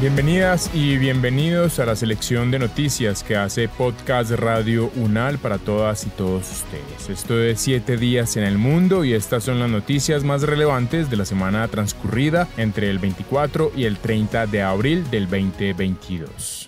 Bienvenidas y bienvenidos a la selección de noticias que hace Podcast Radio UNAL para todas y todos ustedes. Esto es 7 días en el mundo y estas son las noticias más relevantes de la semana transcurrida entre el 24 y el 30 de abril del 2022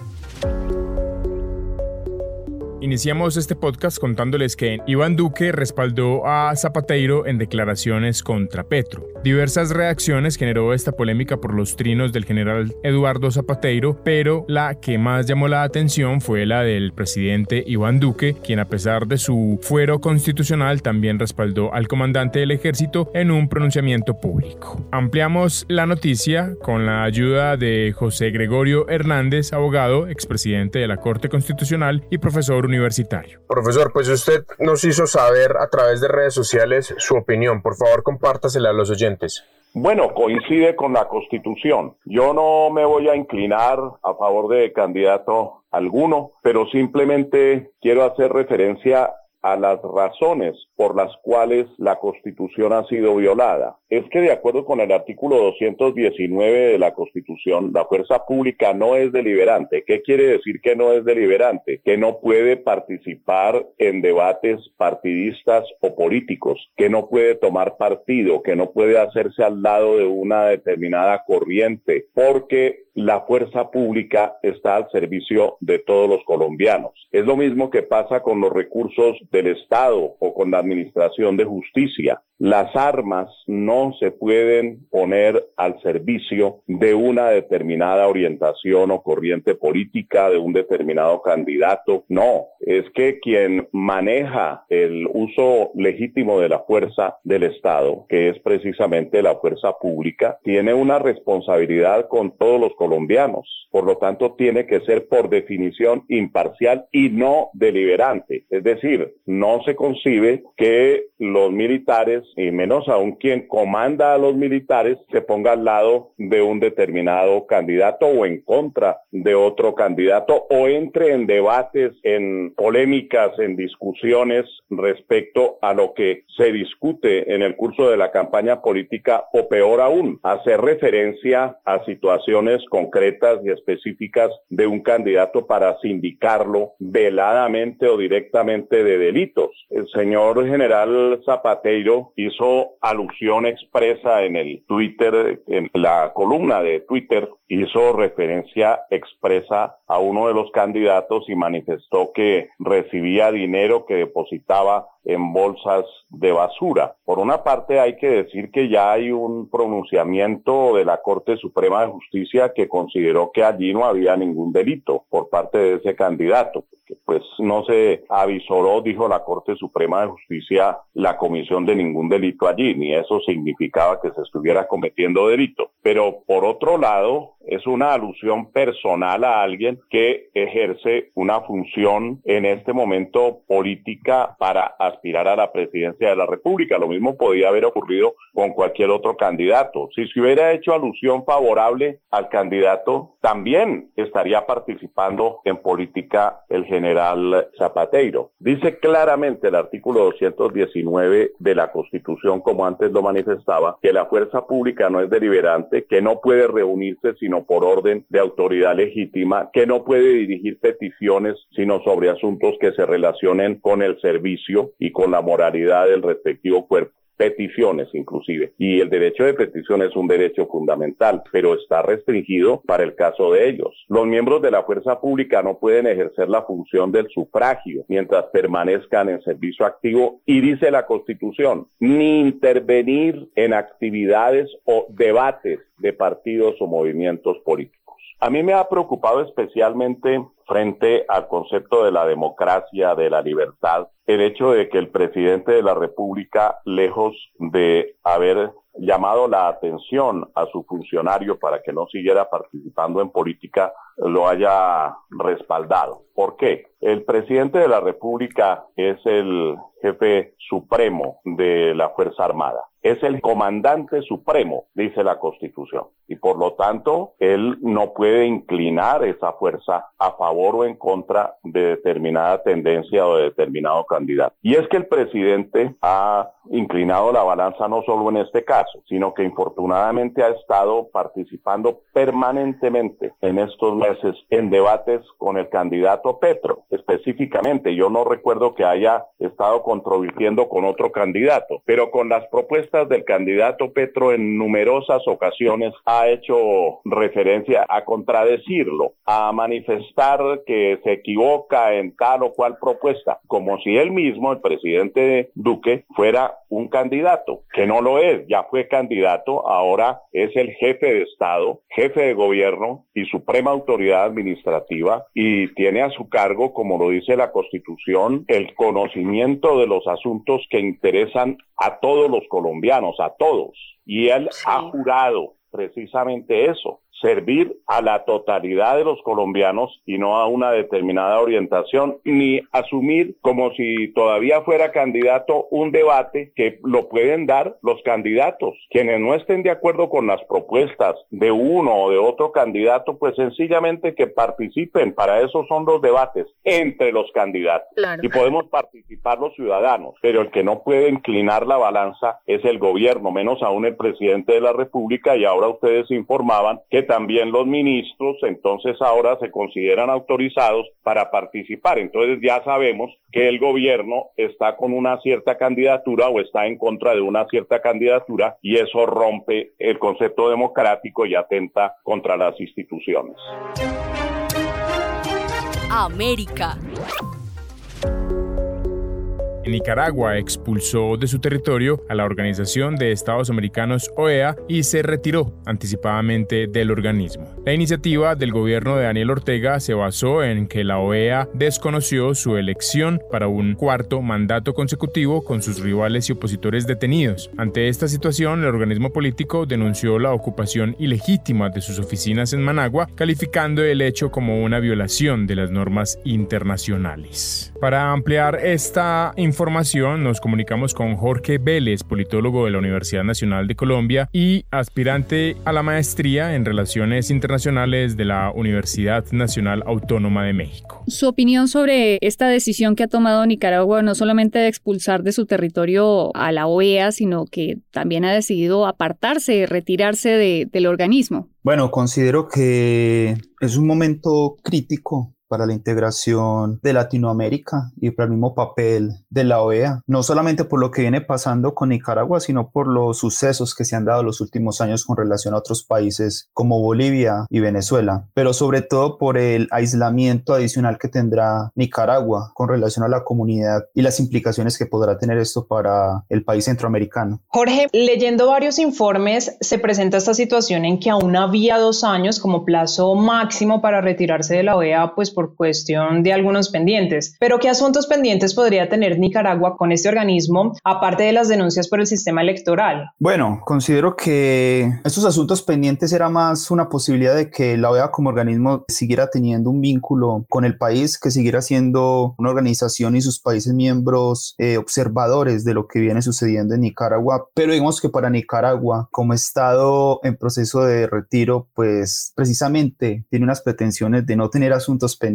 Iniciamos este podcast contándoles que Iván Duque respaldó a Zapateiro en declaraciones contra Petro. Diversas reacciones generó esta polémica por los trinos del general Eduardo Zapateiro, pero la que más llamó la atención fue la del presidente Iván Duque, quien a pesar de su fuero constitucional también respaldó al comandante del ejército en un pronunciamiento público. Ampliamos la noticia con la ayuda de José Gregorio Hernández, abogado, expresidente de la Corte Constitucional y profesor universitario. Profesor, pues usted nos hizo saber a través de redes sociales su opinión. Por favor, compártasela a los oyentes. Bueno, coincide con la Constitución. Yo no me voy a inclinar a favor de candidato alguno, pero simplemente quiero hacer referencia a las razones por las cuales la Constitución ha sido violada. Es que de acuerdo con el artículo 219 de la Constitución, la fuerza pública no es deliberante. ¿Qué quiere decir que no es deliberante? Que no puede participar en debates partidistas o políticos, que no puede tomar partido, que no puede hacerse al lado de una determinada corriente, porque la fuerza pública está al servicio de todos los colombianos. Es lo mismo que pasa con los recursos del Estado o con la Administración de Justicia. Las armas no se pueden poner al servicio de una determinada orientación o corriente política, de un determinado candidato. No, es que quien maneja el uso legítimo de la fuerza del Estado, que es precisamente la fuerza pública, tiene una responsabilidad con todos los colombianos. Por lo tanto, tiene que ser por definición imparcial y no deliberante. Es decir, no se concibe que los militares y menos aún quien comanda a los militares se ponga al lado de un determinado candidato o en contra de otro candidato o entre en debates, en polémicas, en discusiones respecto a lo que se discute en el curso de la campaña política o peor aún, hacer referencia a situaciones concretas y específicas de un candidato para sindicarlo veladamente o directamente de delitos. El señor general Zapateiro hizo alusión expresa en el Twitter, en la columna de Twitter, hizo referencia expresa a uno de los candidatos y manifestó que recibía dinero que depositaba en bolsas de basura. Por una parte hay que decir que ya hay un pronunciamiento de la Corte Suprema de Justicia que consideró que allí no había ningún delito por parte de ese candidato, pues no se avisoró, dijo la Corte Suprema de Justicia, la comisión de ningún delito allí, ni eso significaba que se estuviera cometiendo delito. Pero por otro lado, es una alusión personal a alguien que ejerce una función en este momento política para aspirar a la presidencia de la República. Lo mismo podía haber ocurrido con cualquier otro candidato. Si se hubiera hecho alusión favorable al candidato, también estaría participando en política el general Zapateiro. Dice claramente el artículo 219 de la Constitución, como antes lo manifestaba, que la fuerza pública no es deliberante, que no puede reunirse sino por orden de autoridad legítima, que no puede dirigir peticiones sino sobre asuntos que se relacionen con el servicio y con la moralidad del respectivo cuerpo peticiones inclusive. Y el derecho de petición es un derecho fundamental, pero está restringido para el caso de ellos. Los miembros de la fuerza pública no pueden ejercer la función del sufragio mientras permanezcan en servicio activo y dice la Constitución, ni intervenir en actividades o debates de partidos o movimientos políticos. A mí me ha preocupado especialmente frente al concepto de la democracia, de la libertad, el hecho de que el presidente de la República, lejos de haber llamado la atención a su funcionario para que no siguiera participando en política, lo haya respaldado. ¿Por qué? El presidente de la República es el jefe supremo de la Fuerza Armada. Es el comandante supremo, dice la Constitución. Y por lo tanto, él no puede inclinar esa fuerza a favor o en contra de determinada tendencia o de determinado candidato. Y es que el presidente ha inclinado la balanza no solo en este caso, sino que infortunadamente ha estado participando permanentemente en estos meses en debates con el candidato Petro. Específicamente, yo no recuerdo que haya estado controvirtiendo con otro candidato, pero con las propuestas del candidato Petro en numerosas ocasiones ha hecho referencia a contradecirlo, a manifestar que se equivoca en tal o cual propuesta, como si él mismo, el presidente Duque, fuera un candidato, que no lo es, ya fue candidato, ahora es el jefe de Estado, jefe de gobierno y suprema autoridad administrativa y tiene a su cargo, como lo dice la Constitución, el conocimiento de los asuntos que interesan a todos los colombianos, a todos. Y él ha jurado precisamente eso, servir a la totalidad de los colombianos y no a una determinada orientación, ni asumir como si todavía fuera candidato un debate que lo pueden dar los candidatos. Quienes no estén de acuerdo con las propuestas de uno o de otro candidato, pues sencillamente que participen. Para eso son los debates entre los candidatos. Y podemos participar los ciudadanos, pero el que no puede inclinar la balanza es el gobierno, menos aún el presidente de la República y ahora ustedes informaban que también los ministros, entonces ahora se consideran autorizados para participar. Entonces ya sabemos que el gobierno está con una cierta candidatura o está en contra de una cierta candidatura y eso rompe el concepto democrático y atenta contra las instituciones. América. Nicaragua expulsó de su territorio a la Organización de Estados Americanos OEA y se retiró anticipadamente del organismo. La iniciativa del gobierno de Daniel Ortega se basó en que la OEA desconoció su elección para un cuarto mandato consecutivo con sus rivales y opositores detenidos. Ante esta situación, el organismo político denunció la ocupación ilegítima de sus oficinas en Managua, calificando el hecho como una violación de las normas internacionales. Para ampliar esta información, nos comunicamos con Jorge Vélez, politólogo de la Universidad Nacional de Colombia y aspirante a la maestría en Relaciones Internacionales de la Universidad Nacional Autónoma de México. Su opinión sobre esta decisión que ha tomado Nicaragua no solamente de expulsar de su territorio a la OEA, sino que también ha decidido apartarse, retirarse del organismo. Bueno, considero que es un momento crítico para la integración de Latinoamérica y para el mismo papel de la OEA, no solamente por lo que viene pasando con Nicaragua, sino por los sucesos que se han dado los últimos años con relación a otros países como Bolivia y Venezuela, pero sobre todo por el aislamiento adicional que tendrá Nicaragua con relación a la comunidad y las implicaciones que podrá tener esto para el país centroamericano. Jorge, leyendo varios informes, se presenta esta situación en que aún había dos años como plazo máximo para retirarse de la OEA, pues por cuestión de algunos pendientes. Pero ¿qué asuntos pendientes podría tener Nicaragua con este organismo, aparte de las denuncias por el sistema electoral? Bueno, considero que estos asuntos pendientes era más una posibilidad de que la OEA como organismo siguiera teniendo un vínculo con el país, que siguiera siendo una organización y sus países miembros eh, observadores de lo que viene sucediendo en Nicaragua. Pero digamos que para Nicaragua, como Estado en proceso de retiro, pues precisamente tiene unas pretensiones de no tener asuntos pendientes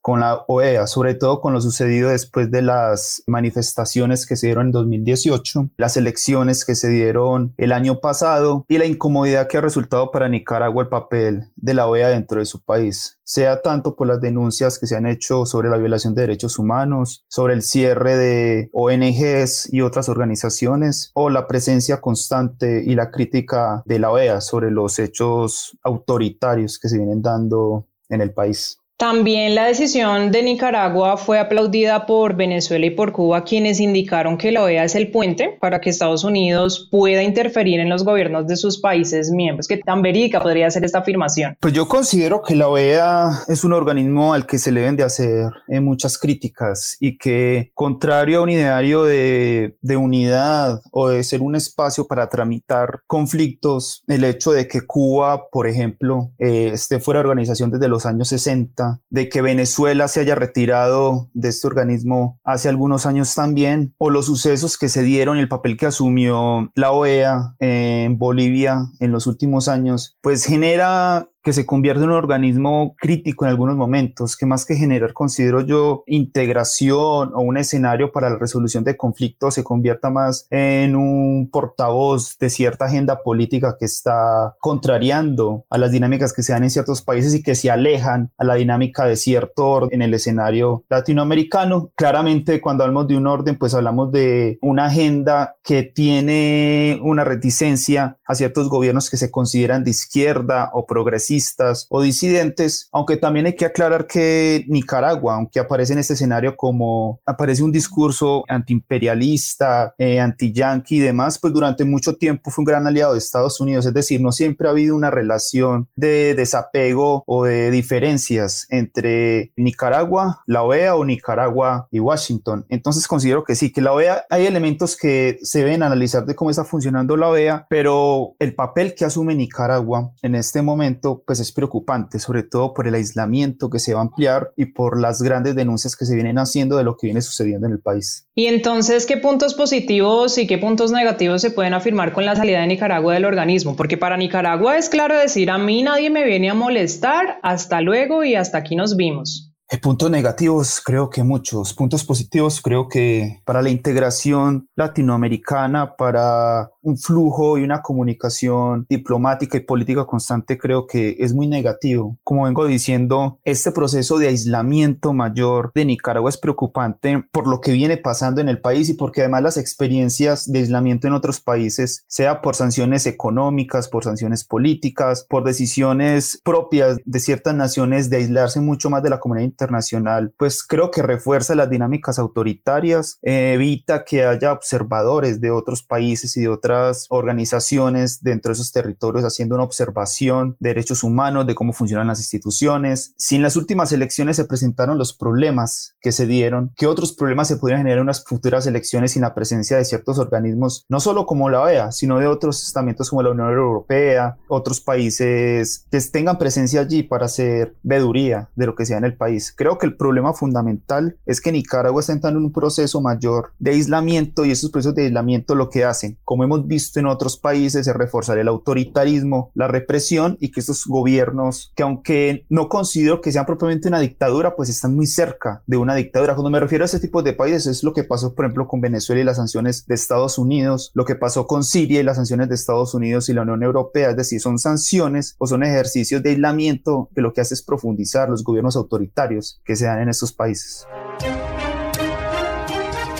con la OEA, sobre todo con lo sucedido después de las manifestaciones que se dieron en 2018, las elecciones que se dieron el año pasado y la incomodidad que ha resultado para Nicaragua el papel de la OEA dentro de su país sea tanto por las denuncias que se han hecho sobre la violación de derechos humanos, sobre el cierre de ONGs y otras organizaciones, o la presencia constante y la crítica de la OEA sobre los hechos autoritarios que se vienen dando en el país. También la decisión de Nicaragua fue aplaudida por Venezuela y por Cuba, quienes indicaron que la OEA es el puente para que Estados Unidos pueda interferir en los gobiernos de sus países miembros. ¿Qué tan verídica podría ser esta afirmación? Pues yo considero que la OEA es un organismo al que se le deben de hacer eh, muchas críticas y que, contrario a un ideario de, unidad o de ser un espacio para tramitar conflictos, el hecho de que Cuba, por ejemplo, eh, esté fuera de organización desde los años 60, de que Venezuela se haya retirado de este organismo hace algunos años también, o los sucesos que se dieron el papel que asumió la OEA en Bolivia en los últimos años, pues genera que se convierte en un organismo crítico en algunos momentos, que más que generar, considero yo, integración o un escenario para la resolución de conflictos, se convierta más en un portavoz de cierta agenda política que está contrariando a las dinámicas que se dan en ciertos países y que se alejan a la dinámica de cierto orden en el escenario latinoamericano. Claramente, cuando hablamos de un orden, pues hablamos de una agenda que tiene una reticencia a ciertos gobiernos que se consideran de izquierda o progresistas o disidentes, aunque también hay que aclarar que Nicaragua, aunque aparece en este escenario como aparece un discurso antiimperialista, eh, anti-yanqui y demás, pues durante mucho tiempo fue un gran aliado de Estados Unidos, es decir, no siempre ha habido una relación de desapego o de diferencias entre Nicaragua, la OEA o Nicaragua y Washington. Entonces considero que sí, que la OEA hay elementos que se deben analizar de cómo está funcionando la OEA, pero el papel que asume Nicaragua en este momento pues es preocupante, sobre todo por el aislamiento que se va a ampliar y por las grandes denuncias que se vienen haciendo de lo que viene sucediendo en el país. Y entonces, ¿qué puntos positivos y qué puntos negativos se pueden afirmar con la salida de Nicaragua del organismo? Porque para Nicaragua es claro decir, a mí nadie me viene a molestar, hasta luego y hasta aquí nos vimos. Eh, puntos negativos, creo que muchos. Puntos positivos, creo que para la integración latinoamericana, para un flujo y una comunicación diplomática y política constante, creo que es muy negativo. Como vengo diciendo, este proceso de aislamiento mayor de Nicaragua es preocupante por lo que viene pasando en el país y porque además las experiencias de aislamiento en otros países, sea por sanciones económicas, por sanciones políticas, por decisiones propias de ciertas naciones de aislarse mucho más de la comunidad internacional, pues creo que refuerza las dinámicas autoritarias, evita que haya observadores de otros países y de otras organizaciones dentro de esos territorios haciendo una observación de derechos humanos, de cómo funcionan las instituciones. Si en las últimas elecciones se presentaron los problemas que se dieron, ¿qué otros problemas se podrían generar en unas futuras elecciones sin la presencia de ciertos organismos, no solo como la OEA, sino de otros estamentos como la Unión Europea, otros países que tengan presencia allí para hacer veduría de lo que sea en el país? Creo que el problema fundamental es que Nicaragua está entrando en un proceso mayor de aislamiento y esos procesos de aislamiento lo que hacen, como hemos visto en otros países, es reforzar el autoritarismo, la represión y que estos gobiernos, que aunque no considero que sean propiamente una dictadura, pues están muy cerca de una dictadura. Cuando me refiero a ese tipo de países es lo que pasó, por ejemplo, con Venezuela y las sanciones de Estados Unidos, lo que pasó con Siria y las sanciones de Estados Unidos y la Unión Europea, es decir, son sanciones o son ejercicios de aislamiento que lo que hace es profundizar los gobiernos autoritarios que se dan en estos países.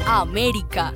América.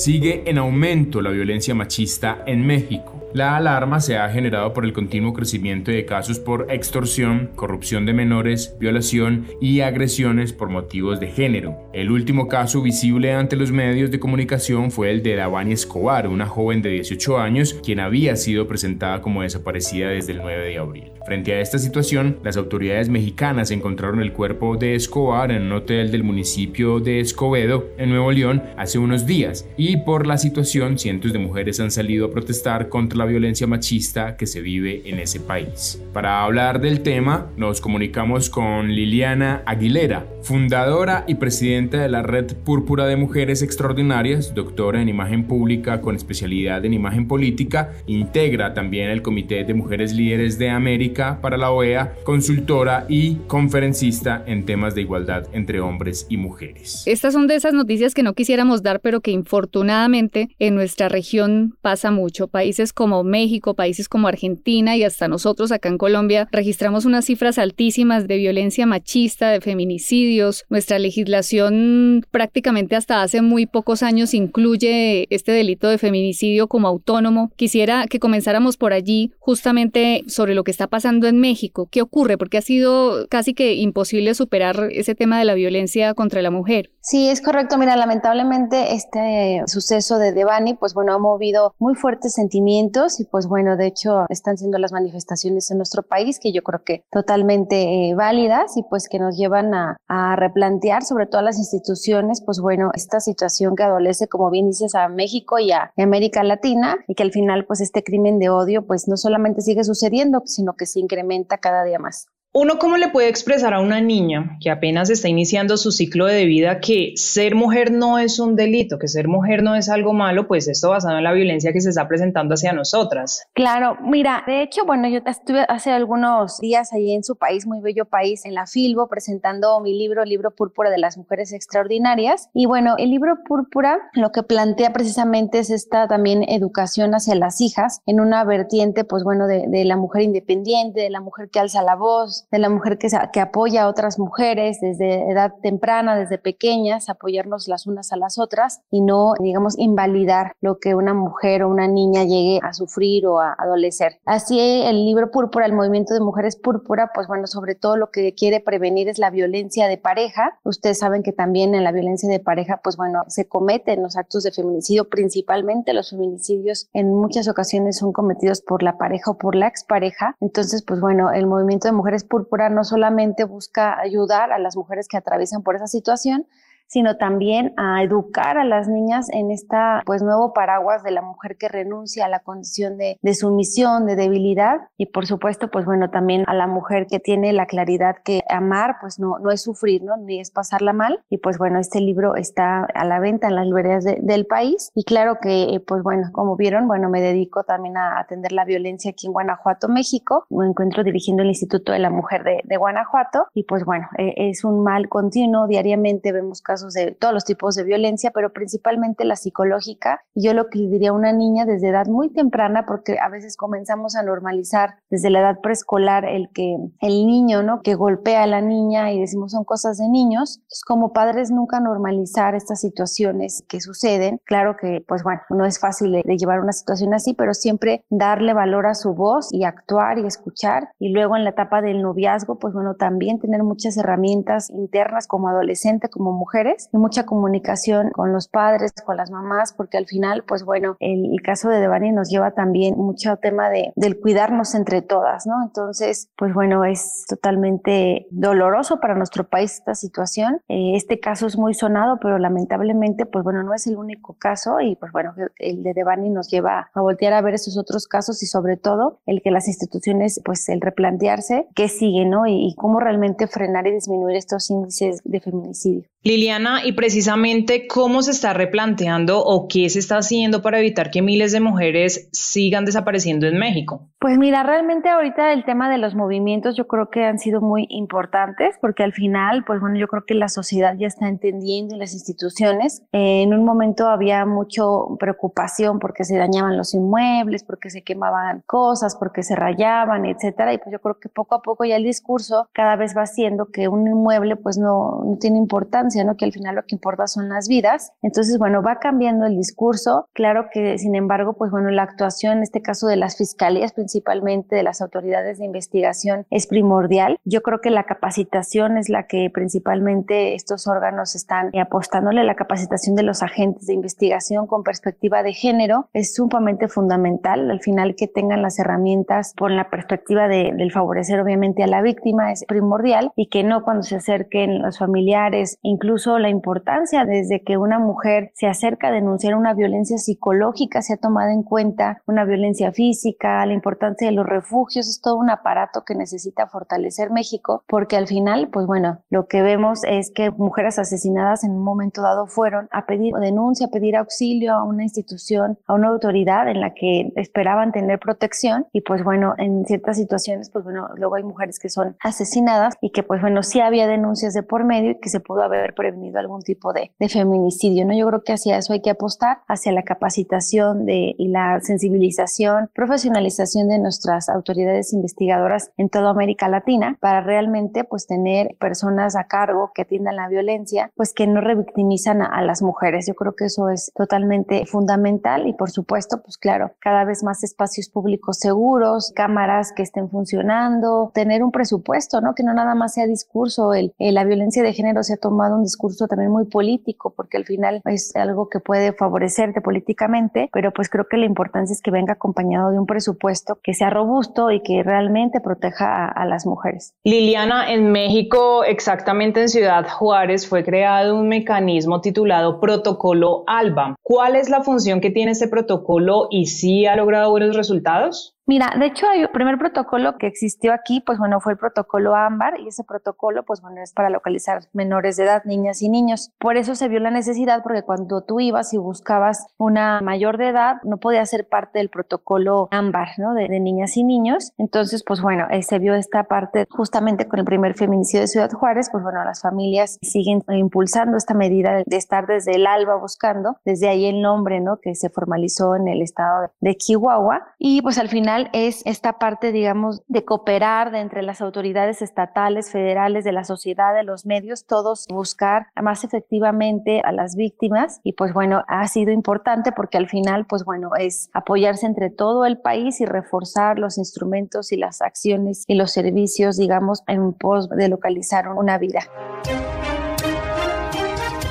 Sigue en aumento la violencia machista en México. La alarma se ha generado por el continuo crecimiento de casos por extorsión, corrupción de menores, violación y agresiones por motivos de género. El último caso visible ante los medios de comunicación fue el de Davani Escobar, una joven de 18 años quien había sido presentada como desaparecida desde el 9 de abril. Frente a esta situación, las autoridades mexicanas encontraron el cuerpo de Escobar en un hotel del municipio de Escobedo, en Nuevo León, hace unos días, y por la situación cientos de mujeres han salido a protestar contra la violencia machista que se vive en ese país. Para hablar del tema, nos comunicamos con Liliana Aguilera, fundadora y presidenta de la Red Púrpura de Mujeres Extraordinarias, doctora en imagen pública con especialidad en imagen política, integra también el Comité de Mujeres Líderes de América para la OEA, consultora y conferencista en temas de igualdad entre hombres y mujeres. Estas son de esas noticias que no quisiéramos dar, pero que infortunadamente en nuestra región pasa mucho. Países como México, países como Argentina y hasta nosotros acá en Colombia registramos unas cifras altísimas de violencia machista, de feminicidios. Nuestra legislación prácticamente hasta hace muy pocos años incluye este delito de feminicidio como autónomo. Quisiera que comenzáramos por allí justamente sobre lo que está pasando en México. ¿Qué ocurre? Porque ha sido casi que imposible superar ese tema de la violencia contra la mujer. Sí, es correcto. Mira, lamentablemente este suceso de Devani, pues bueno, ha movido muy fuertes sentimientos y pues bueno, de hecho están siendo las manifestaciones en nuestro país que yo creo que totalmente eh, válidas y pues que nos llevan a, a replantear sobre todo las instituciones, pues bueno, esta situación que adolece, como bien dices, a México y a América Latina y que al final pues este crimen de odio pues no solamente sigue sucediendo, sino que se incrementa cada día más. ¿Uno cómo le puede expresar a una niña que apenas está iniciando su ciclo de vida que ser mujer no es un delito, que ser mujer no es algo malo? Pues esto basado en la violencia que se está presentando hacia nosotras. Claro, mira, de hecho, bueno, yo estuve hace algunos días ahí en su país, muy bello país, en la Filbo, presentando mi libro, libro Púrpura de las Mujeres Extraordinarias. Y bueno, el libro Púrpura lo que plantea precisamente es esta también educación hacia las hijas en una vertiente, pues bueno, de la mujer independiente, de la mujer que alza la voz, de la mujer que, que apoya a otras mujeres desde edad temprana, desde pequeñas, apoyarnos las unas a las otras y no, digamos, invalidar lo que una mujer o una niña llegue a sufrir o a adolecer. Así el libro Púrpura, el movimiento de mujeres púrpura, pues bueno, sobre todo lo que quiere prevenir es la violencia de pareja. Ustedes saben que también en la violencia de pareja, pues bueno, se cometen los actos de feminicidio, principalmente los feminicidios en muchas ocasiones son cometidos por la pareja o por la expareja. Entonces, pues bueno, el movimiento de mujeres Púrpura no solamente busca ayudar a las mujeres que atraviesan por esa situación, sino también a educar a las niñas en esta pues nuevo paraguas de la mujer que renuncia a la condición de, de sumisión, de debilidad. Y por supuesto pues bueno también a la mujer que tiene la claridad que amar pues no, no es sufrir, ¿no? ni es pasarla mal. Y pues bueno este libro está a la venta en las librerías del país. Y claro que pues bueno como vieron bueno me dedico también a atender la violencia aquí en Guanajuato, México, me encuentro dirigiendo el Instituto de la Mujer de, de Guanajuato. Y pues bueno eh, es un mal continuo, diariamente vemos casos de todos los tipos de violencia, pero principalmente la psicológica. Y yo lo que diría a una niña desde edad muy temprana, porque a veces comenzamos a normalizar desde la edad preescolar el que el niño, ¿no? Que golpea a la niña y decimos son cosas de niños. como padres nunca normalizar estas situaciones que suceden. Claro que, pues bueno, no es fácil de, de llevar una situación así, pero siempre darle valor a su voz y actuar y escuchar. Y luego en la etapa del noviazgo, pues bueno, también tener muchas herramientas internas como adolescente, como mujeres y mucha comunicación con los padres, con las mamás, porque al final, pues bueno, el, caso de Devani nos lleva también mucho tema de, del cuidarnos entre todas, ¿no? Entonces, pues bueno, es totalmente doloroso para nuestro país esta situación. Eh, este caso es muy sonado, pero lamentablemente, pues bueno, no es el único caso y pues bueno, el de Devani nos lleva a voltear a ver esos otros casos y sobre todo el que las instituciones, pues el replantearse qué sigue, ¿no? Y, y cómo realmente frenar y disminuir estos índices de feminicidio. Liliana, y precisamente cómo se está replanteando o qué se está haciendo para evitar que miles de mujeres sigan desapareciendo en México. Pues mira, realmente ahorita el tema de los movimientos yo creo que han sido muy importantes porque al final, pues bueno, yo creo que la sociedad ya está entendiendo y las instituciones. en un momento había mucha preocupación porque se dañaban los inmuebles, porque se quemaban cosas, porque se rayaban, etcétera. Y pues yo creo que poco a poco ya el discurso cada vez va haciendo que un inmueble pues no, no tiene importancia que al final lo que importa son las vidas. Entonces, bueno, va cambiando el discurso. Claro que, sin embargo, pues bueno, la actuación, en este caso de las fiscalías, principalmente de las autoridades de investigación es primordial. Yo creo que la capacitación es la que principalmente estos órganos están apostándole. La capacitación de los agentes de investigación con perspectiva de género es sumamente fundamental. Al final que tengan las herramientas por la perspectiva de, del favorecer obviamente a la víctima es primordial y que no cuando se acerquen los familiares, incluso la importancia desde que una mujer se acerca a denunciar una violencia psicológica se ha tomado en cuenta, una violencia física, la importancia de los refugios, es todo un aparato que necesita fortalecer México porque al final, pues bueno, lo que vemos es que mujeres asesinadas en un momento dado fueron a pedir denuncia, a pedir auxilio a una institución, a una autoridad en la que esperaban tener protección y pues bueno, en ciertas situaciones, pues bueno, luego hay mujeres que son asesinadas y que pues bueno, sí había denuncias de por medio y que se pudo haber prevenido algún tipo de, de feminicidio, ¿no? Yo creo que hacia eso hay que apostar, hacia la capacitación de, y la sensibilización, profesionalización de nuestras autoridades investigadoras en toda América Latina para realmente pues tener personas a cargo que atiendan la violencia, pues que no revictimizan a, a las mujeres. Yo creo que eso es totalmente fundamental y por supuesto, pues claro, cada vez más espacios públicos seguros, cámaras que estén funcionando, tener un presupuesto, ¿no? Que no nada más sea discurso, el, la violencia de género se ha tomado un discurso también muy político, porque al final es algo que puede favorecerte políticamente, pero pues creo que la importancia es que venga acompañado de un presupuesto que sea robusto y que realmente proteja a, a las mujeres. Liliana, en México, exactamente en Ciudad Juárez, fue creado un mecanismo titulado Protocolo ALBA. ¿Cuál es la función que tiene ese protocolo y si ha logrado buenos resultados? Mira, de hecho, el primer protocolo que existió aquí, pues bueno, fue el protocolo ámbar y ese protocolo, pues bueno, es para localizar menores de edad, niñas y niños. Por eso se vio la necesidad, porque cuando tú ibas y buscabas una mayor de edad, no podía ser parte del protocolo ámbar, ¿no? De, de niñas y niños. Entonces, pues bueno, eh, se vio esta parte justamente con el primer feminicidio de Ciudad Juárez, pues bueno, las familias siguen impulsando esta medida de, estar desde el alba buscando, desde ahí el nombre, ¿no? Que se formalizó en el estado de Chihuahua. Y pues al final es esta parte, digamos, de cooperar de entre las autoridades estatales, federales, de la sociedad, de los medios, todos buscar más efectivamente a las víctimas. Y pues bueno, ha sido importante porque al final, pues bueno, es apoyarse entre todo el país y reforzar los instrumentos y las acciones y los servicios, digamos, en pos de localizar una vida.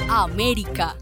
América.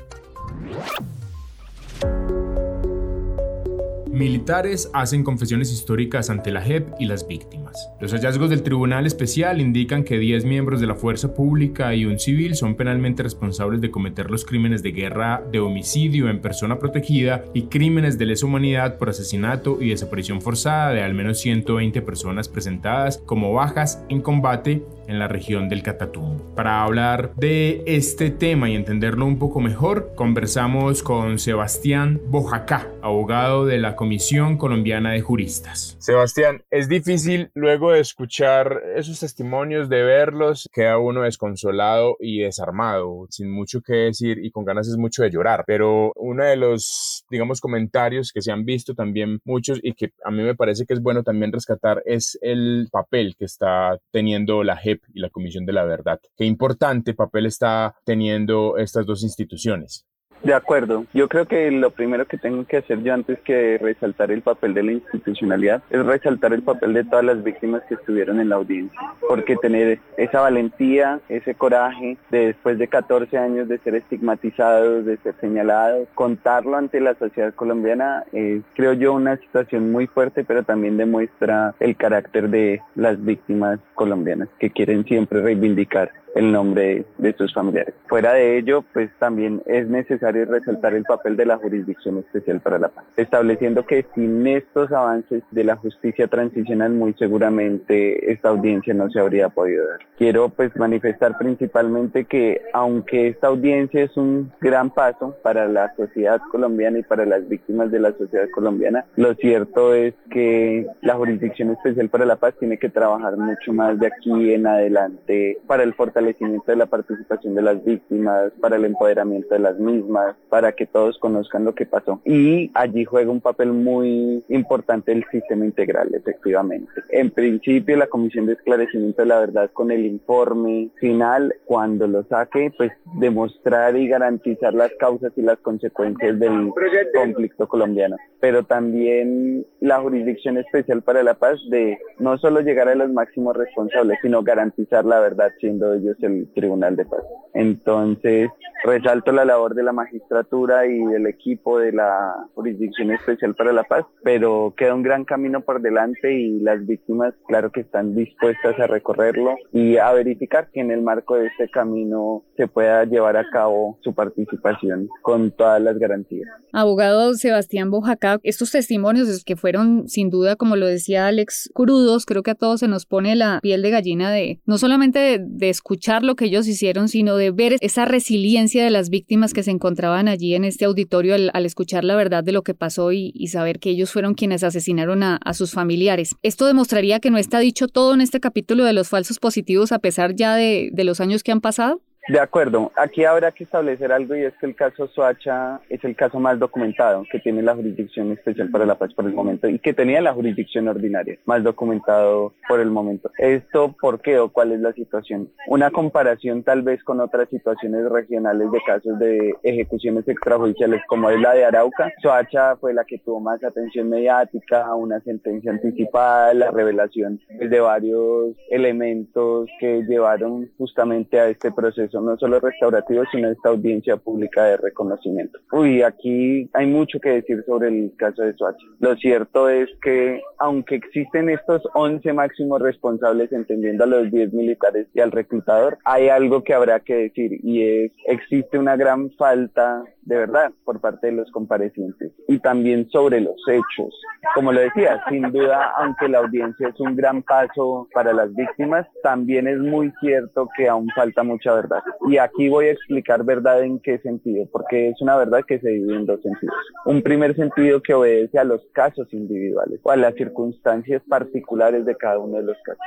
Militares hacen confesiones históricas ante la JEP y las víctimas. Los hallazgos del Tribunal Especial indican que 10 miembros de la fuerza pública y un civil son penalmente responsables de cometer los crímenes de guerra, de homicidio en persona protegida y crímenes de lesa humanidad por asesinato y desaparición forzada de al menos 120 personas presentadas como bajas en combate en la región del Catatumbo. Para hablar de este tema y entenderlo un poco mejor, conversamos con Sebastián Bojacá, abogado de la Comisión Colombiana de Juristas. Sebastián, es difícil luego de escuchar esos testimonios, de verlos, queda uno desconsolado y desarmado, sin mucho que decir y con ganas es mucho de llorar. Pero uno de los, digamos, comentarios que se han visto también muchos y que a mí me parece que es bueno también rescatar es el papel que está teniendo la JEP y la Comisión de la Verdad. Qué importante papel está teniendo estas dos instituciones. De acuerdo. Yo creo que lo primero que tengo que hacer yo antes que resaltar el papel de la institucionalidad es resaltar el papel de todas las víctimas que estuvieron en la audiencia. Porque tener esa valentía, ese coraje de después de 14 años de ser estigmatizados, de ser señalados, contarlo ante la sociedad colombiana es, creo yo, una situación muy fuerte, pero también demuestra el carácter de las víctimas colombianas que quieren siempre reivindicar el nombre de sus familiares. Fuera de ello, pues también es necesario resaltar el papel de la Jurisdicción Especial para la Paz, estableciendo que sin estos avances de la justicia transicional, muy seguramente esta audiencia no se habría podido dar. Quiero pues manifestar principalmente que aunque esta audiencia es un gran paso para la sociedad colombiana y para las víctimas de la sociedad colombiana, lo cierto es que la Jurisdicción Especial para la Paz tiene que trabajar mucho más de aquí en adelante para el fortalecimiento fortalecimiento de la participación de las víctimas, para el empoderamiento de las mismas, para que todos conozcan lo que pasó. Y allí juega un papel muy importante el sistema integral, efectivamente. En principio, la Comisión de Esclarecimiento de la Verdad con el informe final, cuando lo saque, pues demostrar y garantizar las causas y las consecuencias del conflicto colombiano. Pero también la Jurisdicción Especial para la Paz de no solo llegar a los máximos responsables, sino garantizar la verdad siendo ellos el Tribunal de Paz. Entonces, resalto la labor de la magistratura y del equipo de la Jurisdicción Especial para la Paz, pero queda un gran camino por delante y las víctimas, claro que están dispuestas a recorrerlo y a verificar que en el marco de este camino se pueda llevar a cabo su participación con todas las garantías. Abogado Sebastián Bojacá, estos testimonios que fueron sin duda, como lo decía Alex, crudos, creo que a todos se nos pone la piel de gallina de no solamente de, escuchar lo que ellos hicieron, sino de ver esa resiliencia de las víctimas que se encontraban allí en este auditorio al, escuchar la verdad de lo que pasó y, saber que ellos fueron quienes asesinaron a, sus familiares. Esto demostraría que no está dicho todo en este capítulo de los falsos positivos a pesar ya de los años que han pasado. De acuerdo, aquí habrá que establecer algo y es que el caso Soacha es el caso más documentado que tiene la Jurisdicción Especial para la Paz por el momento y que tenía la jurisdicción ordinaria más documentado por el momento. ¿Esto por qué o cuál es la situación? Una comparación tal vez con otras situaciones regionales de casos de ejecuciones extrajudiciales como es la de Arauca. Soacha fue la que tuvo más atención mediática, una sentencia anticipada, la revelación de varios elementos que llevaron justamente a este proceso no solo restaurativo, sino esta audiencia pública de reconocimiento. Uy, aquí hay mucho que decir sobre el caso de Soacha. Lo cierto es que, aunque existen estos 11 máximos responsables, entendiendo a los 10 militares y al reclutador, hay algo que habrá que decir y es, existe una gran falta de verdad por parte de los comparecientes y también sobre los hechos. Como lo decía, sin duda, aunque la audiencia es un gran paso para las víctimas, también es muy cierto que aún falta mucha verdad. Y aquí voy a explicar verdad en qué sentido, porque es una verdad que se divide en dos sentidos. Un primer sentido que obedece a los casos individuales o a las circunstancias particulares de cada uno de los casos.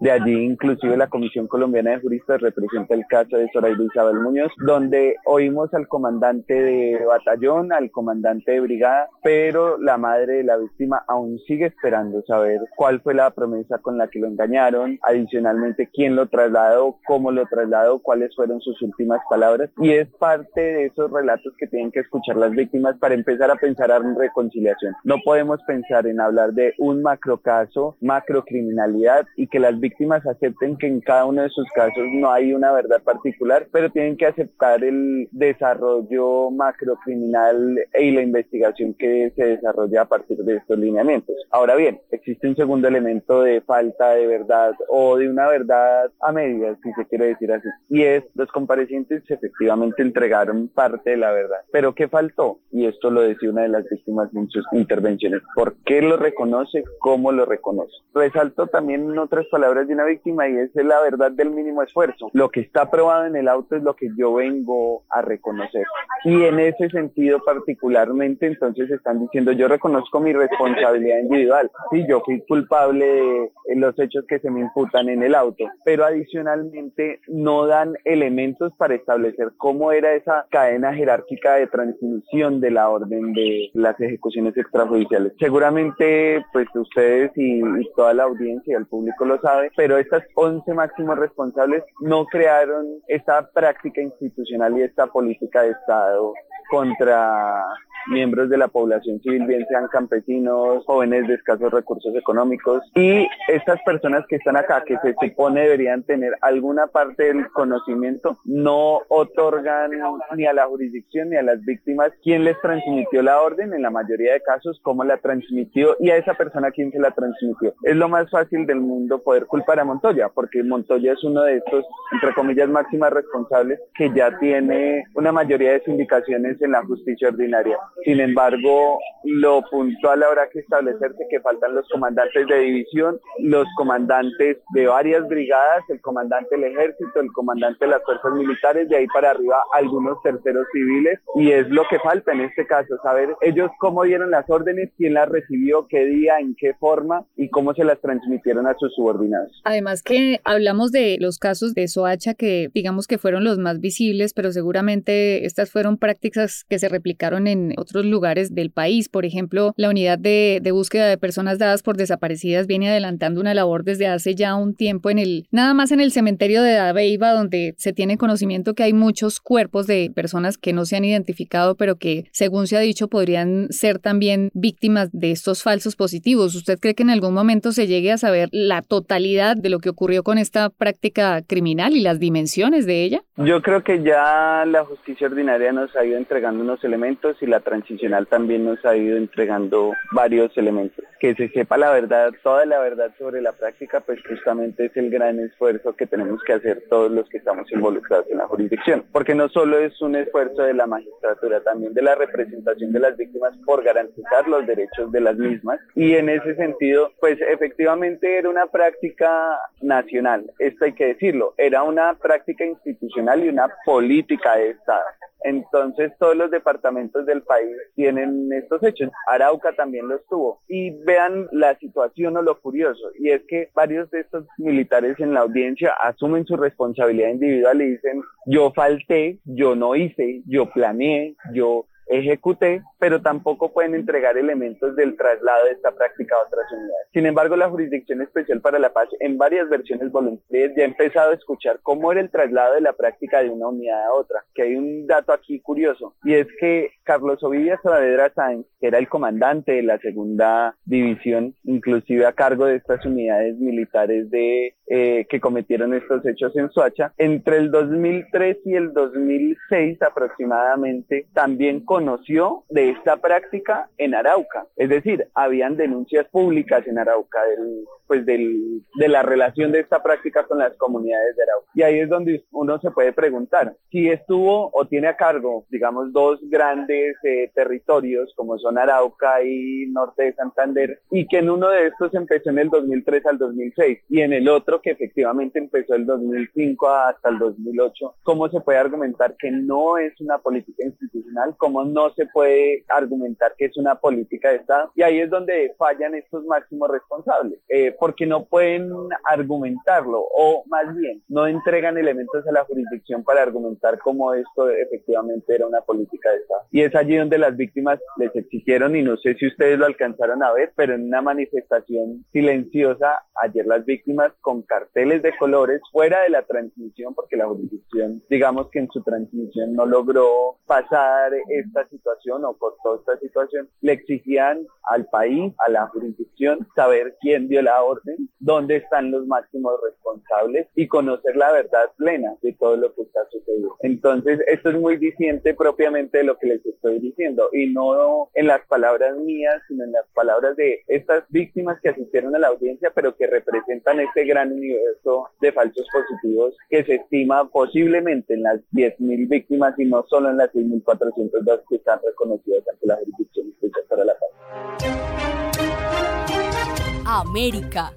De allí inclusive la Comisión Colombiana de Juristas representa el caso de Zoraida Isabel Muñoz, donde oímos al comandante de batallón, al comandante de brigada, pero la madre de la víctima aún sigue esperando saber cuál fue la promesa con la que lo engañaron, adicionalmente quién lo trasladó, cómo lo trasladó, cuáles fueron sus últimas palabras y es parte de esos relatos que tienen que escuchar las víctimas para empezar a pensar en reconciliación. No podemos pensar en hablar de un macrocaso, macrocriminalidad y que las víctimas acepten que en cada uno de sus casos no hay una verdad particular, pero tienen que aceptar el desarrollo macrocriminal y la investigación que se desarrolla a partir de estos lineamientos. Ahora bien, existe un segundo elemento de falta de verdad o de una verdad a medias, si se quiere decir así, y es los comparecientes efectivamente entregaron parte de la verdad. Pero ¿qué faltó? Y esto lo decía una de las víctimas en sus intervenciones. ¿Por qué lo reconoce? ¿Cómo lo reconoce? Resalto también en otras palabras de una víctima y es la verdad del mínimo esfuerzo. Lo que está probado en el auto es lo que yo vengo a reconocer. Y en ese sentido particularmente entonces están diciendo yo reconozco mi responsabilidad individual. Sí, yo fui culpable de los hechos que se me imputan en el auto, pero adicionalmente no dan elementos para establecer cómo era esa cadena jerárquica de transmisión de la orden de las ejecuciones extrajudiciales. Seguramente, pues ustedes y, toda la audiencia y el público lo sabe, pero estas 11 máximos responsables no crearon esta práctica institucional y esta política de Estado contra miembros de la población civil, bien sean campesinos, jóvenes de escasos recursos económicos. Y estas personas que están acá, que se supone deberían tener alguna parte del conocimiento, no otorgan ni a la jurisdicción ni a las víctimas quién les transmitió la orden, en la mayoría de casos, cómo la transmitió y a esa persona quién se la transmitió. Es lo más fácil del mundo poder culpar a Montoya, porque Montoya es uno de estos, entre comillas, máximas responsables que ya tiene una mayoría de sindicaciones en la justicia ordinaria Sin embargo, lo puntual habrá que establecerse que faltan los comandantes de división, los comandantes de varias brigadas, el comandante del ejército, el comandante de las fuerzas militares, de ahí para arriba algunos terceros civiles, y es lo que falta en este caso, saber ellos cómo dieron las órdenes, quién las recibió, qué día, en qué forma y cómo se las transmitieron a sus subordinados. Además que hablamos de los casos de Soacha que digamos que fueron los más visibles, pero seguramente estas fueron prácticas que se replicaron en otros lugares del país. Por ejemplo, la unidad de, búsqueda de personas dadas por desaparecidas viene adelantando una labor desde hace ya un tiempo en el, nada más en el cementerio de Dabeiba, donde se tiene conocimiento que hay muchos cuerpos de personas que no se han identificado, pero que, según se ha dicho, podrían ser también víctimas de estos falsos positivos. ¿Usted cree que en algún momento se llegue a saber la totalidad de lo que ocurrió con esta práctica criminal y las dimensiones de ella? Yo creo que ya la justicia ordinaria nos ha ido entregando unos elementos y la transicional también nos ha ido entregando varios elementos. Que se sepa la verdad, toda la verdad sobre la práctica, pues justamente es el gran esfuerzo que tenemos que hacer todos los que estamos involucrados en la jurisdicción. Porque no solo es un esfuerzo de la magistratura, también de la representación de las víctimas por garantizar los derechos de las mismas. Y en ese sentido, pues efectivamente era una práctica nacional, esto hay que decirlo, era una práctica institucional y una política de Estado. Entonces todos los departamentos del país tienen estos hechos. Arauca también los tuvo. Y vean la situación o lo curioso. Y es que varios de estos militares en la audiencia asumen su responsabilidad individual y dicen, yo falté, yo no hice, yo planeé, yo ejecuté, pero tampoco pueden entregar elementos del traslado de esta práctica a otras unidades. Sin embargo, la Jurisdicción Especial para la Paz, en varias versiones voluntarias, ya ha empezado a escuchar cómo era el traslado de la práctica de una unidad a otra, que hay un dato aquí curioso, y es que Carlos Ovidia Saavedra Sáenz, que era el comandante de la segunda división, inclusive a cargo de estas unidades militares de eh, que cometieron estos hechos en Soacha, entre el 2003 y el 2006 aproximadamente, también conoció de esta práctica en Arauca. Es decir, habían denuncias públicas en Arauca del, pues del, de la relación de esta práctica con las comunidades de Arauca. Y ahí es donde uno se puede preguntar si estuvo o tiene a cargo, digamos, dos grandes eh, territorios como son Arauca y Norte de Santander, y que en uno de estos empezó en el 2003 al 2006 y en el otro que efectivamente empezó el 2005 hasta el 2008, ¿cómo se puede argumentar que no es una política institucional? ¿Cómo no se puede argumentar que es una política de Estado. Y ahí es donde fallan estos máximos responsables, eh, porque no pueden argumentarlo o más bien no entregan elementos a la jurisdicción para argumentar cómo esto efectivamente era una política de Estado. Y es allí donde las víctimas les exigieron, y no sé si ustedes lo alcanzaron a ver, pero en una manifestación silenciosa, ayer las víctimas con carteles de colores fuera de la transmisión, porque la jurisdicción, digamos que en su transmisión no logró pasar esta situación o cortó esta situación, le exigían al país, a la jurisdicción, saber quién dio la orden, dónde están los máximos responsables y conocer la verdad plena de todo lo que está sucediendo. Entonces, esto es muy diciente propiamente de lo que les estoy diciendo y no en las palabras mías, sino en las palabras de estas víctimas que asistieron a la audiencia, pero que representan este gran universo de falsos positivos que se estima posiblemente en las 10.000 víctimas y no solo en las 6.402 que están reconocidas ante la jurisdicción especial para la paz. América.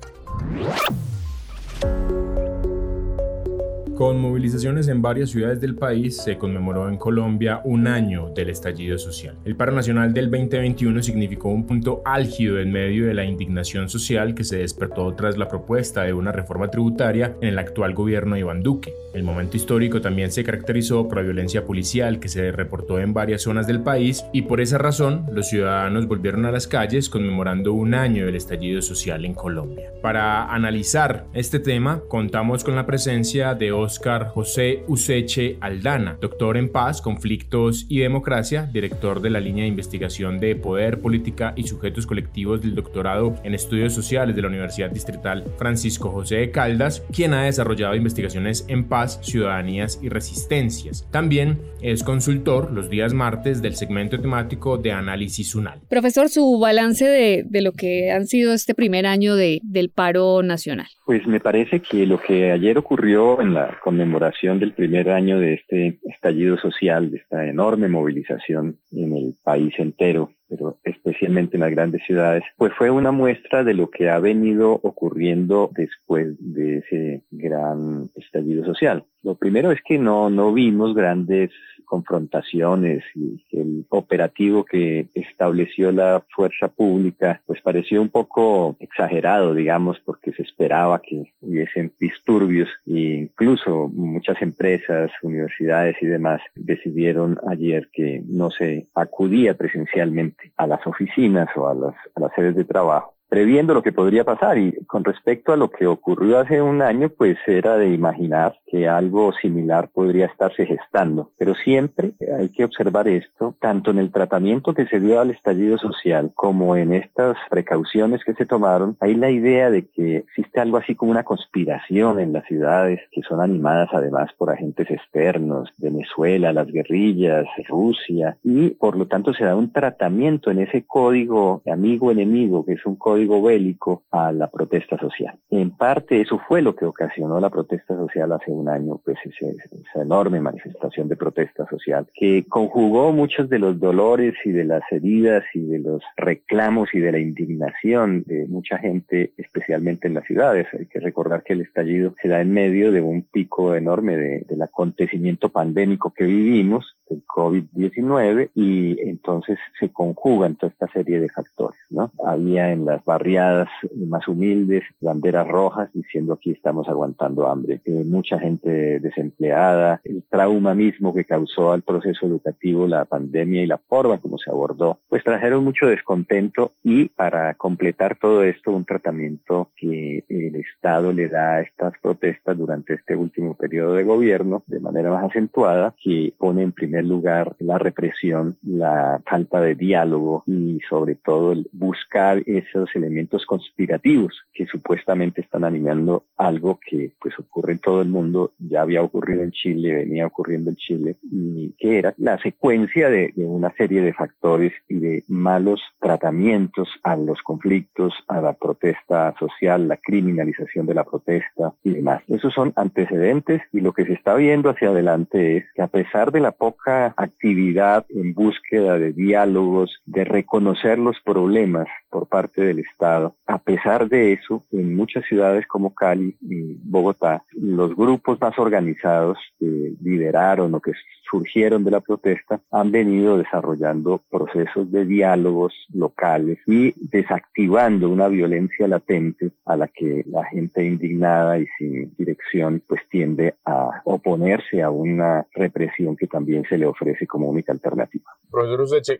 Con movilizaciones en varias ciudades del país, se conmemoró en Colombia un año del estallido social. El paro nacional del 2021 significó un punto álgido en medio de la indignación social que se despertó tras la propuesta de una reforma tributaria en el actual gobierno de Iván Duque. El momento histórico también se caracterizó por la violencia policial que se reportó en varias zonas del país y por esa razón los ciudadanos volvieron a las calles conmemorando un año del estallido social en Colombia. Para analizar este tema, contamos con la presencia de Oscar José Useche Aldana, doctor en paz, conflictos y democracia, director de la línea de investigación de poder, política y sujetos colectivos del doctorado en estudios sociales de la Universidad Distrital Francisco José de Caldas, quien ha desarrollado investigaciones en paz, ciudadanías y resistencias. También es consultor los días martes del segmento temático de análisis UNAL. Profesor, su balance de, de lo que han sido este primer año de, del paro nacional. Pues me parece que lo que ayer ocurrió en la conmemoración del primer año de este estallido social, de esta enorme movilización en el país entero, pero especialmente en las grandes ciudades, pues fue una muestra de lo que ha venido ocurriendo después de ese gran estallido social. Lo primero es que no, no vimos grandes confrontaciones y el operativo que estableció la fuerza pública pues pareció un poco exagerado, digamos, porque se esperaba que hubiesen disturbios e incluso muchas empresas, universidades y demás decidieron ayer que no se acudía presencialmente a las oficinas o a las, a las sedes de trabajo previendo lo que podría pasar. Y con respecto a lo que ocurrió hace un año, pues era de imaginar que algo similar podría estarse gestando. Pero siempre hay que observar esto, tanto en el tratamiento que se dio al estallido social como en estas precauciones que se tomaron. Hay la idea de que existe algo así como una conspiración en las ciudades que son animadas además por agentes externos, Venezuela, las guerrillas, Rusia, y por lo tanto se da un tratamiento en ese código amigo-enemigo, que es un código bélico a la protesta social. En parte eso fue lo que ocasionó la protesta social hace un año, pues esa enorme manifestación de protesta social que conjugó muchos de los dolores y de las heridas y de los reclamos y de la indignación de mucha gente, especialmente en las ciudades. Hay que recordar que el estallido se da en medio de un pico enorme de, del acontecimiento pandémico que vivimos, el COVID-19, y entonces se conjugan toda esta serie de factores, ¿no? Había en las barriadas más humildes, banderas rojas, diciendo aquí estamos aguantando hambre. Eh, mucha gente desempleada, el trauma mismo que causó al proceso educativo la pandemia y la forma como se abordó, pues trajeron mucho descontento y para completar todo esto, un tratamiento que el Estado le da a estas protestas durante este último periodo de gobierno de manera más acentuada, que pone en primer lugar la represión, la falta de diálogo y sobre todo el buscar esos elementos conspirativos que supuestamente están animando algo que pues ocurre en todo el mundo, ya había ocurrido en Chile, venía ocurriendo en Chile, y que era la secuencia de, una serie de factores y de malos tratamientos a los conflictos, a la protesta social, la criminalización de la protesta y demás. Esos son antecedentes y lo que se está viendo hacia adelante es que a pesar de la poca actividad en búsqueda de diálogos, de reconocer los problemas por parte del Estado. A pesar de eso, en muchas ciudades como Cali y Bogotá, los grupos más organizados que lideraron o que surgieron de la protesta han venido desarrollando procesos de diálogos locales y desactivando una violencia latente a la que la gente indignada y sin dirección pues tiende a oponerse a una represión que también se le ofrece como única alternativa. Profesor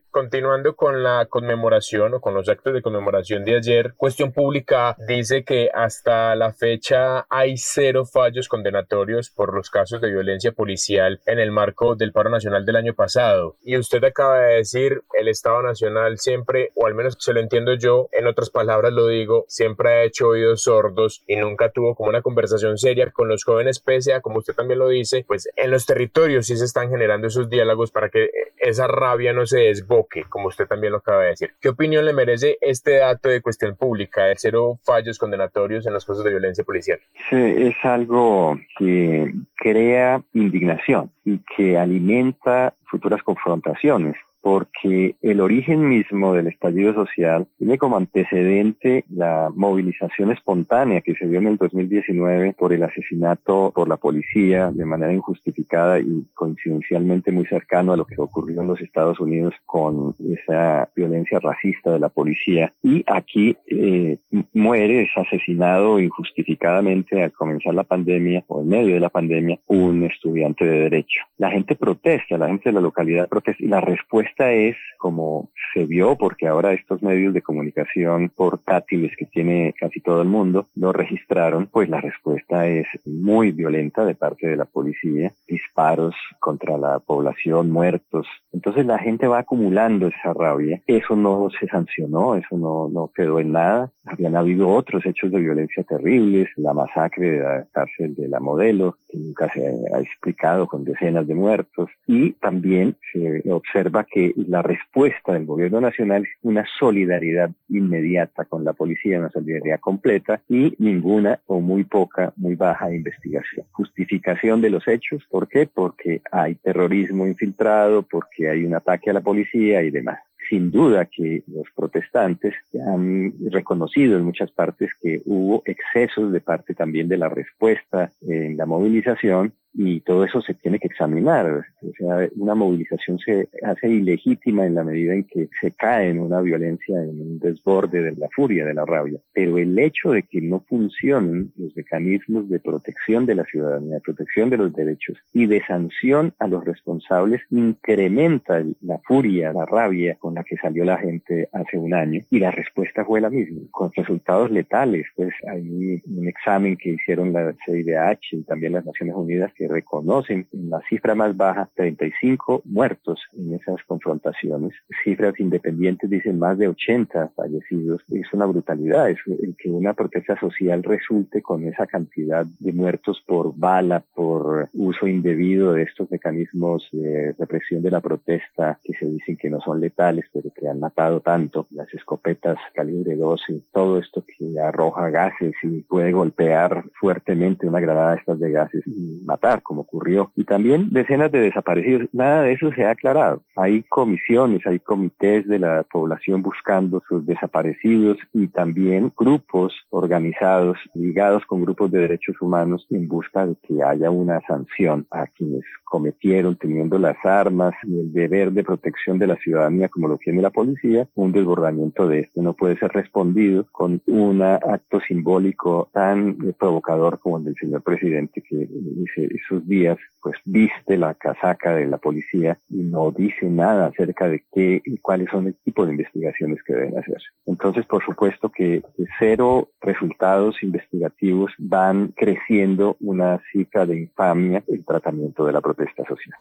continuando con la conmemoración o con los actos de conmemoración de ayer, Cuestión Pública dice que hasta la fecha hay cero fallos condenatorios por los casos de violencia policial en el marco del paro nacional del año pasado. Y usted acaba de decir, el Estado Nacional siempre, o al menos se lo entiendo yo, en otras palabras lo digo, siempre ha hecho oídos sordos y nunca tuvo como una conversación seria con los jóvenes, pese a, como usted también lo dice, pues en los territorios sí se están generando esos diálogos para que esa rabia no se desboque, como usted también lo acaba de decir. ¿Qué opinión le merece este dato de cuestión pública, de cero fallos condenatorios en los casos de violencia policial? Sí, es algo que crea indignación y que alimenta futuras confrontaciones porque el origen mismo del estallido social tiene como antecedente la movilización espontánea que se dio en el 2019 por el asesinato por la policía de manera injustificada y coincidencialmente muy cercano a lo que ocurrió en los Estados Unidos con esa violencia racista de la policía. Y aquí eh, muere, es asesinado injustificadamente al comenzar la pandemia o en medio de la pandemia un estudiante de derecho. La gente protesta, la gente de la localidad protesta y la respuesta esta es, como se vio, porque ahora estos medios de comunicación portátiles que tiene casi todo el mundo lo registraron, pues la respuesta es muy violenta de parte de la policía, disparos contra la población, muertos. Entonces la gente va acumulando esa rabia. Eso no se sancionó, eso no, no quedó en nada. Habían habido otros hechos de violencia terribles, la masacre de la cárcel de la modelo, que nunca se ha explicado con decenas de muertos. Y también se observa que que la respuesta del gobierno nacional es una solidaridad inmediata con la policía, una solidaridad completa y ninguna o muy poca, muy baja investigación. Justificación de los hechos, ¿por qué? Porque hay terrorismo infiltrado, porque hay un ataque a la policía y demás sin duda que los protestantes han reconocido en muchas partes que hubo excesos de parte también de la respuesta en la movilización y todo eso se tiene que examinar. O sea, una movilización se hace ilegítima en la medida en que se cae en una violencia, en un desborde de la furia, de la rabia. Pero el hecho de que no funcionen los mecanismos de protección de la ciudadanía, de protección de los derechos y de sanción a los responsables incrementa la furia, la rabia con la que salió la gente hace un año y la respuesta fue la misma, con resultados letales. Pues hay un examen que hicieron la CIDH y también las Naciones Unidas que reconocen en la cifra más baja 35 muertos en esas confrontaciones. Cifras independientes dicen más de 80 fallecidos. Es una brutalidad. Es el que una protesta social resulte con esa cantidad de muertos por bala, por uso indebido de estos mecanismos de represión de la protesta que se dicen que no son letales, pero que han matado tanto. Las escopetas calibre 12, todo esto que arroja gases y puede golpear fuertemente una granada de estas de gases y matar como ocurrió. Y también decenas de desaparecidos. Nada de eso se ha aclarado. Hay comisiones, hay comités de la población buscando sus desaparecidos y también grupos organizados ligados con grupos de derechos humanos en busca de que haya una sanción a quienes cometieron teniendo las armas y el deber de protección de la ciudadanía como lo tiene la policía, un desbordamiento de este no puede ser respondido con un acto simbólico tan provocador como el del señor presidente que dice esos días, pues viste la casaca de la policía y no dice nada acerca de qué y cuáles son el tipo de investigaciones que deben hacerse. Entonces, por supuesto que cero resultados investigativos van creciendo una cifra de infamia el tratamiento de la protesta social.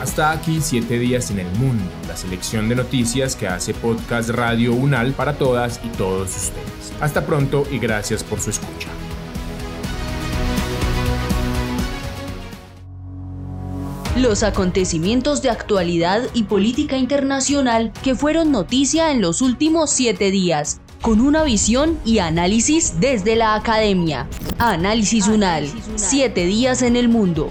Hasta aquí siete días en el mundo, la selección de noticias que hace Podcast Radio Unal para todas y todos ustedes. Hasta pronto y gracias por su escucha. Los acontecimientos de actualidad y política internacional que fueron noticia en los últimos siete días, con una visión y análisis desde la academia. Análisis UNAL, siete días en el mundo.